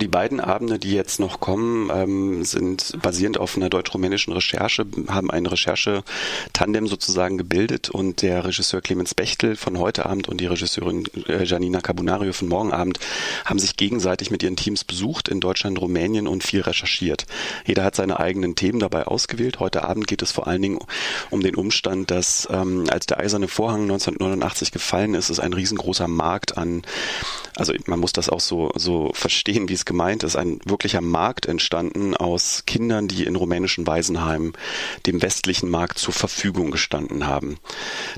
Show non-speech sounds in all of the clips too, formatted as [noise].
Die beiden Abende, die jetzt noch kommen, ähm, sind basierend auf einer deutsch-rumänischen Recherche, haben ein Recherche-Tandem sozusagen gebildet und der Regisseur Clemens Bechtel von heute Abend und die Regisseurin äh, Janina Cabunario von morgen Abend haben sich gegenseitig mit ihren Teams besucht in Deutschland, Rumänien und viel recherchiert. Jeder hat seine eigenen Themen dabei ausgewählt. Heute Abend geht es vor allen Dingen um den Umstand, dass ähm, als der eiserne Vorhang 1989 gefallen ist, ist ein riesengroßer Markt an, also man muss das auch so, so verstehen, wie es gemeint ist, ein wirklicher Markt entstanden aus Kindern, die in rumänischen Waisenheimen dem westlichen Markt zur Verfügung gestanden haben.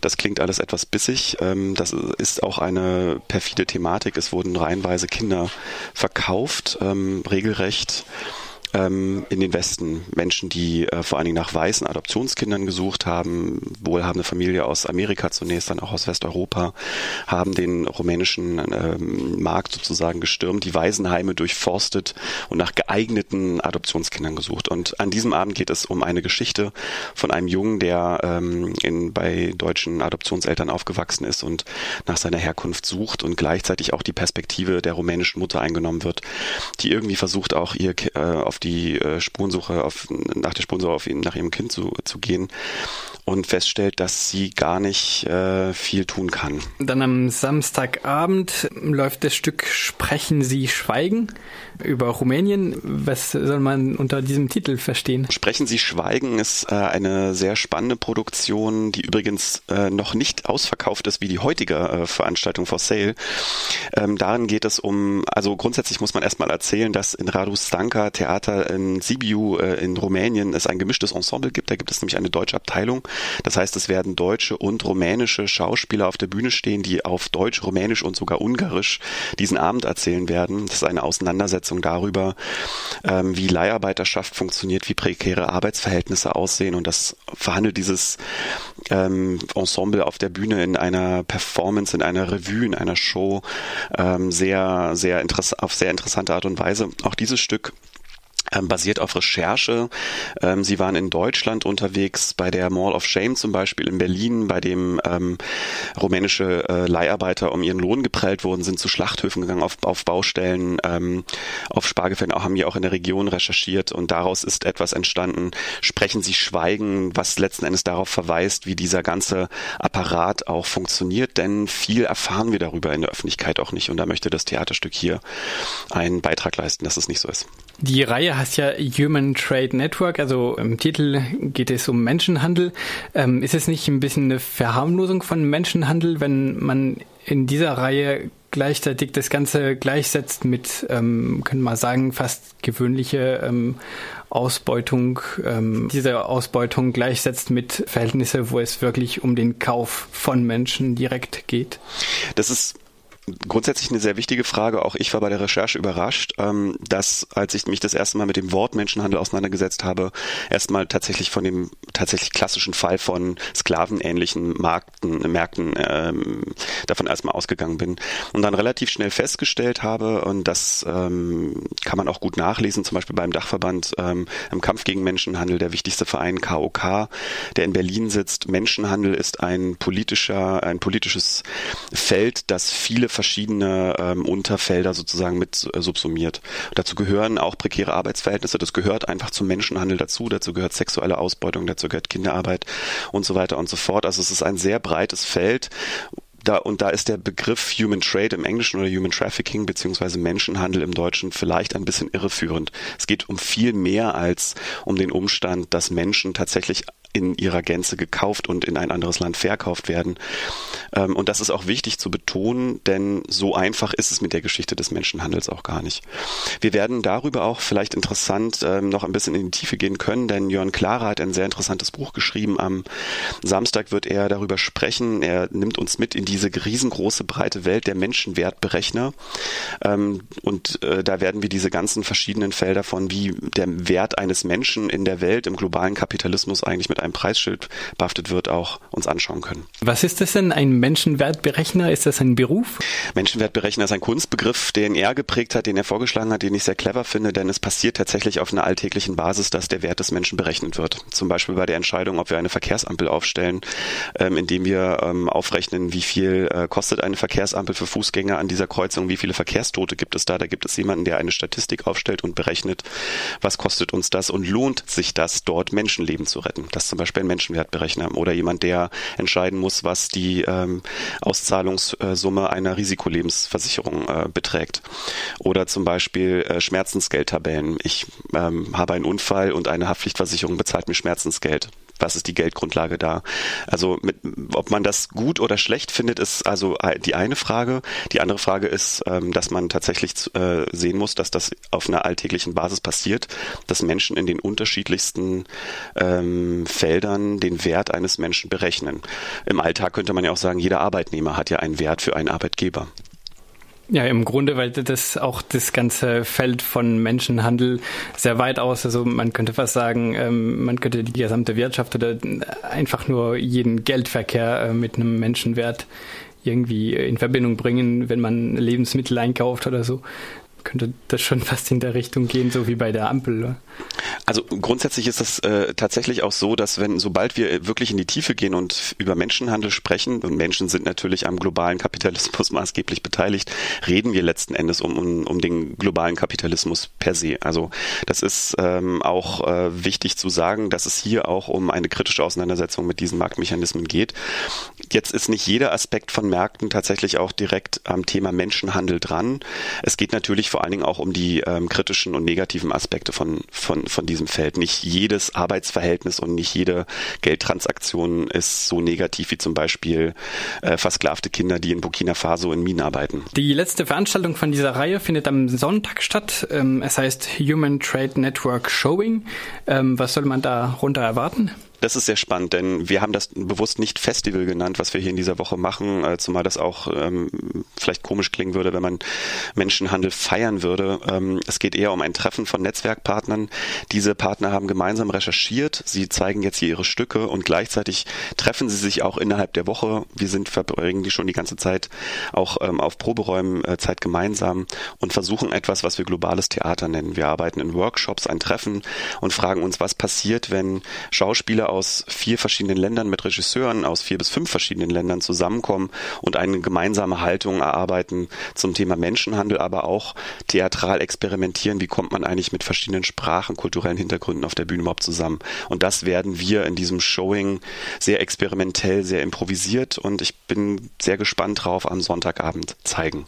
Das klingt alles etwas bissig. Ähm, das ist auch eine perfide Thematik. Es wurden reihenweise Kinder verkauft, ähm, regelrecht ähm, in den Westen. Menschen, die äh, vor allen Dingen nach weißen Adoptionskindern gesucht haben, wohlhabende Familie aus Amerika zunächst, dann auch aus Westeuropa, haben den rumänischen ähm, Markt sozusagen gestürmt, die Waisenheime durchforstet und nach geeigneten Adoptionskindern gesucht. Und an diesem Abend geht es um eine Geschichte von einem Jungen, der ähm, in, bei deutschen Adoptionseltern aufgewachsen ist und nach seiner Herkunft sucht und gleichzeitig auch die Perspektive der rumänischen Mutter eingenommen wird, die irgendwie versucht auch ihr äh, auf die äh, Spurensuche auf, nach der Spurensuche auf ihn, nach ihrem Kind zu, zu gehen und feststellt, dass sie gar nicht äh, viel tun kann. Dann am Samstagabend läuft das Stück Sprechen Sie Schweigen über Rumänien. Was soll man unter diesem Titel verstehen? Sprechen Sie Schweigen ist äh, eine sehr spannende Produktion, die übrigens äh, noch nicht ausverkauft ist wie die heutige äh, Veranstaltung for Sale. Ähm, darin geht es um, also grundsätzlich muss man erstmal erzählen, dass in Radu Stanka Theater in Sibiu äh, in Rumänien es ein gemischtes Ensemble gibt. Da gibt es nämlich eine deutsche Abteilung das heißt, es werden deutsche und rumänische Schauspieler auf der Bühne stehen, die auf Deutsch, Rumänisch und sogar Ungarisch diesen Abend erzählen werden. Das ist eine Auseinandersetzung darüber, ähm, wie Leiharbeiterschaft funktioniert, wie prekäre Arbeitsverhältnisse aussehen und das verhandelt dieses ähm, Ensemble auf der Bühne in einer Performance, in einer Revue, in einer Show ähm, sehr, sehr auf sehr interessante Art und Weise. Auch dieses Stück ähm, basiert auf Recherche. Ähm, sie waren in Deutschland unterwegs, bei der Mall of Shame zum Beispiel in Berlin, bei dem ähm, rumänische äh, Leiharbeiter um ihren Lohn geprellt wurden, sind zu Schlachthöfen gegangen, auf, auf Baustellen, ähm, auf Spargelfeldern, auch haben die auch in der Region recherchiert und daraus ist etwas entstanden, sprechen sie schweigen, was letzten Endes darauf verweist, wie dieser ganze Apparat auch funktioniert, denn viel erfahren wir darüber in der Öffentlichkeit auch nicht und da möchte das Theaterstück hier einen Beitrag leisten, dass es nicht so ist. Die Reihe heißt ja Human Trade Network, also im Titel geht es um Menschenhandel. Ähm, ist es nicht ein bisschen eine Verharmlosung von Menschenhandel, wenn man in dieser Reihe gleichzeitig das Ganze gleichsetzt mit, ähm, können mal sagen, fast gewöhnliche ähm, Ausbeutung, ähm, diese Ausbeutung gleichsetzt mit Verhältnisse, wo es wirklich um den Kauf von Menschen direkt geht? Das ist grundsätzlich eine sehr wichtige Frage. Auch ich war bei der Recherche überrascht, ähm, dass als ich mich das erste Mal mit dem Wort Menschenhandel auseinandergesetzt habe, erstmal tatsächlich von dem tatsächlich klassischen Fall von sklavenähnlichen Markten, Märkten ähm, davon erstmal ausgegangen bin und dann relativ schnell festgestellt habe und das ähm, kann man auch gut nachlesen, zum Beispiel beim Dachverband ähm, im Kampf gegen Menschenhandel, der wichtigste Verein KOK, der in Berlin sitzt. Menschenhandel ist ein politischer, ein politisches Feld, das viele verschiedene ähm, Unterfelder sozusagen mit äh, subsumiert. Dazu gehören auch prekäre Arbeitsverhältnisse, das gehört einfach zum Menschenhandel dazu, dazu gehört sexuelle Ausbeutung, dazu gehört Kinderarbeit und so weiter und so fort. Also es ist ein sehr breites Feld, da, und da ist der Begriff Human Trade im Englischen oder Human Trafficking beziehungsweise Menschenhandel im Deutschen vielleicht ein bisschen irreführend. Es geht um viel mehr als um den Umstand, dass Menschen tatsächlich in ihrer Gänze gekauft und in ein anderes Land verkauft werden. Ähm, und das ist auch wichtig zu betonen, denn so einfach ist es mit der Geschichte des Menschenhandels auch gar nicht. Wir werden darüber auch vielleicht interessant ähm, noch ein bisschen in die Tiefe gehen können, denn Jörn Klara hat ein sehr interessantes Buch geschrieben. Am Samstag wird er darüber sprechen. Er nimmt uns mit in diese riesengroße breite Welt der Menschenwertberechner. Ähm, und äh, da werden wir diese ganzen verschiedenen Felder von wie der Wert eines Menschen in der Welt im globalen Kapitalismus eigentlich mit einem Preisschild behaftet wird, auch uns anschauen können. Was ist das denn, ein Menschenwertberechner? Ist das ein Beruf? Menschenwertberechner ist ein Kunstbegriff, den er geprägt hat, den er vorgeschlagen hat, den ich sehr clever finde, denn es passiert tatsächlich auf einer alltäglichen Basis, dass der Wert des Menschen berechnet wird. Zum Beispiel bei der Entscheidung, ob wir eine Verkehrsampel aufstellen, ähm, indem wir ähm, aufrechnen, wie viel äh, kostet eine Verkehrsampel für Fußgänger an dieser Kreuzung, wie viele Verkehrstote gibt es da. Da gibt es jemanden, der eine Statistik aufstellt und berechnet, was kostet uns das und lohnt sich das, dort Menschenleben zu retten. Das zum Beispiel ein Menschenwertberechner oder jemand, der entscheiden muss, was die ähm, Auszahlungssumme einer Risikolebensversicherung äh, beträgt. Oder zum Beispiel äh, Schmerzensgeldtabellen. Ich ähm, habe einen Unfall und eine Haftpflichtversicherung bezahlt mir Schmerzensgeld was ist die Geldgrundlage da? Also mit, ob man das gut oder schlecht findet, ist also die eine Frage. Die andere Frage ist, ähm, dass man tatsächlich äh, sehen muss, dass das auf einer alltäglichen Basis passiert, dass Menschen in den unterschiedlichsten ähm, Feldern den Wert eines Menschen berechnen. Im Alltag könnte man ja auch sagen, jeder Arbeitnehmer hat ja einen Wert für einen Arbeitgeber. Ja, im Grunde, weil das auch das ganze Feld von Menschenhandel sehr weit aus, also man könnte fast sagen, ähm, man könnte die gesamte Wirtschaft oder einfach nur jeden Geldverkehr äh, mit einem Menschenwert irgendwie in Verbindung bringen, wenn man Lebensmittel einkauft oder so könnte das schon [laughs] fast in der Richtung gehen, so wie bei der Ampel. Also grundsätzlich ist es äh, tatsächlich auch so, dass wenn sobald wir wirklich in die Tiefe gehen und über Menschenhandel sprechen, und Menschen sind natürlich am globalen Kapitalismus [laughs] maßgeblich beteiligt, reden wir letzten Endes um, um, um den globalen Kapitalismus per se. Also das ist ähm, auch äh, wichtig zu sagen, dass es hier auch um eine kritische Auseinandersetzung mit diesen Marktmechanismen geht. Jetzt ist nicht jeder Aspekt von Märkten tatsächlich auch direkt am Thema Menschenhandel dran. Es geht natürlich vor allen Dingen auch um die ähm, kritischen und negativen Aspekte von, von, von diesem Feld. Nicht jedes Arbeitsverhältnis und nicht jede Geldtransaktion ist so negativ wie zum Beispiel äh, versklavte Kinder, die in Burkina Faso in Minen arbeiten. Die letzte Veranstaltung von dieser Reihe findet am Sonntag statt. Ähm, es heißt Human Trade Network Showing. Ähm, was soll man darunter erwarten? Das ist sehr spannend, denn wir haben das bewusst nicht Festival genannt, was wir hier in dieser Woche machen, äh, zumal das auch ähm, vielleicht komisch klingen würde, wenn man Menschenhandel feiern würde. Ähm, es geht eher um ein Treffen von Netzwerkpartnern. Diese Partner haben gemeinsam recherchiert, sie zeigen jetzt hier ihre Stücke und gleichzeitig treffen sie sich auch innerhalb der Woche. Wir sind verbringen die schon die ganze Zeit auch ähm, auf Proberäumen äh, Zeit gemeinsam und versuchen etwas, was wir globales Theater nennen. Wir arbeiten in Workshops, ein Treffen und fragen uns, was passiert, wenn Schauspieler aus vier verschiedenen Ländern mit Regisseuren aus vier bis fünf verschiedenen Ländern zusammenkommen und eine gemeinsame Haltung erarbeiten zum Thema Menschenhandel, aber auch theatral experimentieren. Wie kommt man eigentlich mit verschiedenen Sprachen, kulturellen Hintergründen auf der Bühne überhaupt zusammen? Und das werden wir in diesem Showing sehr experimentell, sehr improvisiert und ich bin sehr gespannt drauf am Sonntagabend zeigen.